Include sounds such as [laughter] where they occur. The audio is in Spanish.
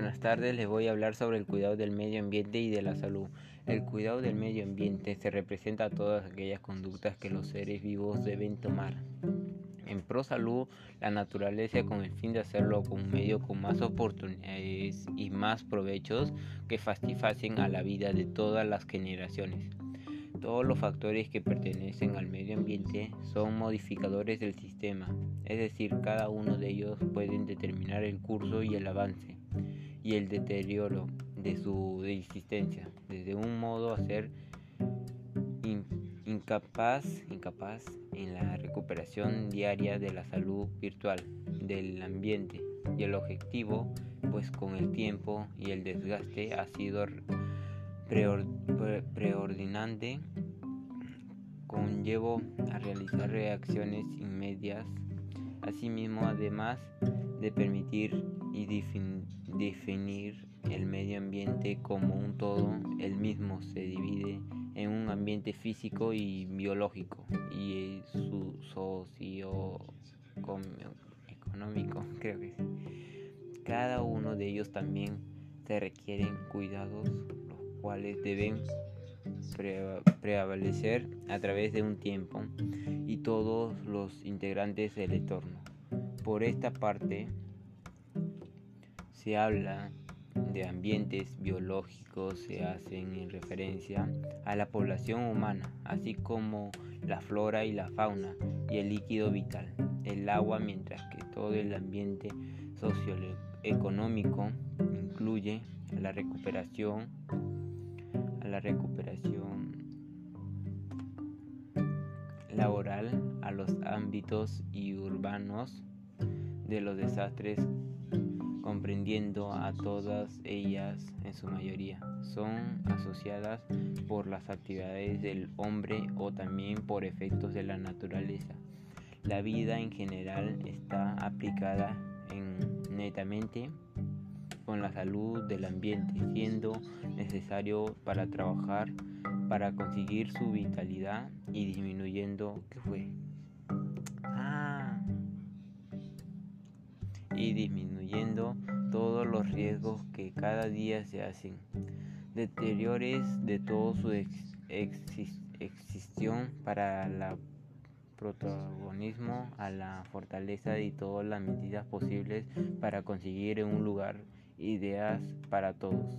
buenas tardes. Les voy a hablar sobre el cuidado del medio ambiente y de la salud. El cuidado del medio ambiente se representa a todas aquellas conductas que los seres vivos deben tomar en pro salud la naturaleza con el fin de hacerlo con un medio con más oportunidades y más provechos que satisfacen a la vida de todas las generaciones. Todos los factores que pertenecen al medio ambiente son modificadores del sistema, es decir, cada uno de ellos pueden determinar el curso y el avance y el deterioro de su existencia, desde un modo a ser incapaz, incapaz en la recuperación diaria de la salud virtual del ambiente y el objetivo, pues con el tiempo y el desgaste ha sido preordinante conllevo a realizar reacciones inmediatas. Asimismo, además de permitir y definir el medio ambiente como un todo, el mismo se divide en un ambiente físico y biológico y su socio económico, [laughs] creo que Cada uno de ellos también se requieren cuidados cuales deben prevalecer a través de un tiempo y todos los integrantes del entorno. Por esta parte, se habla de ambientes biológicos, se hacen en referencia a la población humana, así como la flora y la fauna y el líquido vital, el agua, mientras que todo el ambiente socioeconómico incluye la recuperación la recuperación laboral, a los ámbitos y urbanos de los desastres, comprendiendo a todas ellas en su mayoría. Son asociadas por las actividades del hombre o también por efectos de la naturaleza. La vida en general está aplicada en netamente con la salud del ambiente, siendo necesario para trabajar para conseguir su vitalidad y disminuyendo ¿qué fue? Ah, y disminuyendo todos los riesgos que cada día se hacen, deteriores de todo su existión para el protagonismo a la fortaleza y todas las medidas posibles para conseguir un lugar ideas para todos.